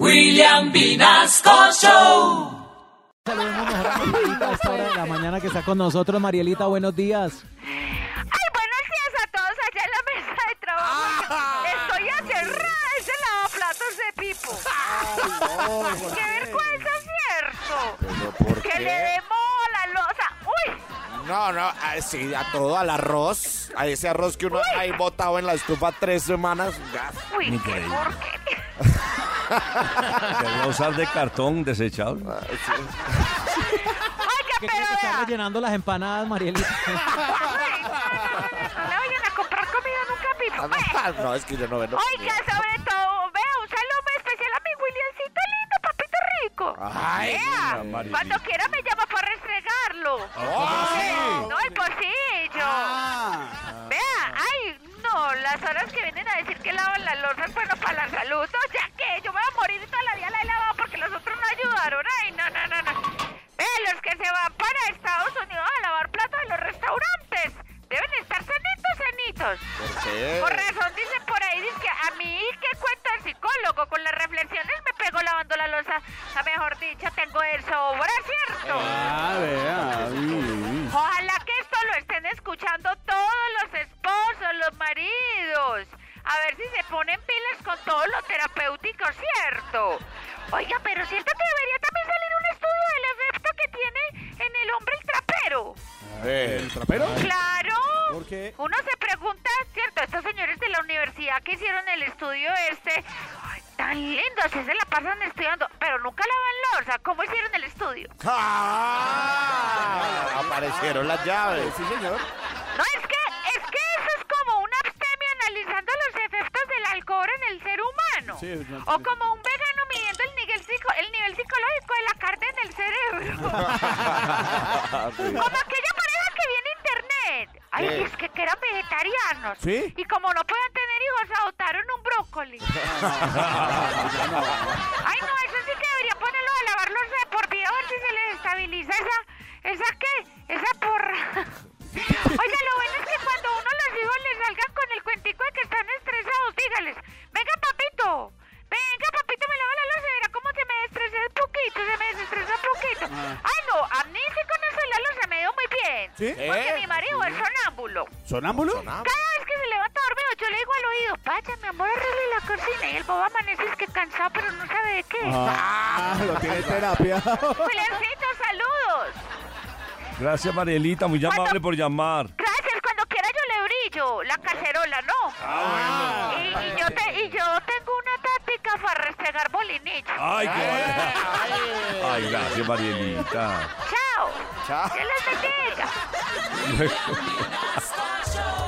William Vinasco Show. Saludemos mejor a Marielita a esta hora de la mañana que está con nosotros. Marielita, buenos días. Ay, buenos días a todos allá en la mesa de trabajo. Estoy aterrada, ese lavaplatos de Pipo. ¡Qué vergüenza, cierto! ¿Pero por Que le demos la losa. ¡Uy! No, no, a, sí, a todo, al arroz. A ese arroz que uno ha ahí botado en la estufa tres semanas. ¡Uy, qué porquería! Debería usar de cartón desechable. Oiga, ¿Qué pero cree que está rellenando las empanadas, Marielita? No, le vayan a comprar comida nunca Pipo. Vea. No, es que yo no vendo. Oiga, sobre todo, vea, un saludo especial a mi Williamcito lindo, papito rico. Ay, Vea, cuando quiera me llama para restregarlo. Ay. No, el pocillo. Vea, ay, no, las horas que vienen a decir que lavan la losa es bueno para la salud. No, ya ¿Por razón dicen por ahí, dice que a mí que cuenta el psicólogo con las reflexiones me pegó lavando la losa. A mejor dicho, tengo el sobra, ¿cierto? Ah, vea. Ojalá que esto lo estén escuchando todos los esposos, los maridos. A ver si se ponen pilas con todo lo terapéutico, ¿cierto? Oiga, pero siento que debería también salir un estudio del efecto que tiene en el hombre el trapero. ¿El trapero? ¡Claro! ¿Por qué? Uno se pregunta, ¿cierto? Estos señores de la universidad que hicieron el estudio este, ay, tan lindos, se la pasan estudiando, pero nunca lavan losa. ¿Cómo hicieron el estudio? ¡Ah! Aparecieron las llaves. Sí, señor. No, es que, es que eso es como una abstemia analizando los efectos del alcohol en el ser humano. Sí, no- o como un vegano midiendo el nivel, psico- el nivel psicológico de la carne en el cerebro. como aquella pareja que vi en internet. Ay, ¿Qué? es que, que eran vegetarianos. ¿Sí? Y como no podían tener hijos, adoptaron un brócoli. Ay, no, eso sí que debería ponerlo a lavarlos de por vida a ver si se les estabiliza esa... ¿Esa qué? Esa porra. Oiga, lo bueno es que cuando uno los hijos les salgan con el cuentico de que están estresados, dígales, venga papito, venga papito, me lava la losa, verá cómo se me estresé un poquito, se me desestresa un poquito. Ay, no, a mí ¿Sí? Porque ¿Eh? mi marido es sonámbulo. ¿Sonámbulo? Cada vez que se levanta dormido, yo le digo al oído, vaya, mi amor, arregle la cocina. Y el bobo amanece es que cansado, pero no sabe de qué. Ah, lo tiene terapia. Juliancito, saludos. Gracias, Marielita. Muy amable por llamar. Gracias, cuando quiera yo le brillo. La cacerola, ¿no? Ah, Y, y yo te, y yo tengo una táctica para restregar bolinillo. Ay, qué Ay, gracias, Marielita. Chao. Chao. Les bendiga. Vinasco Show.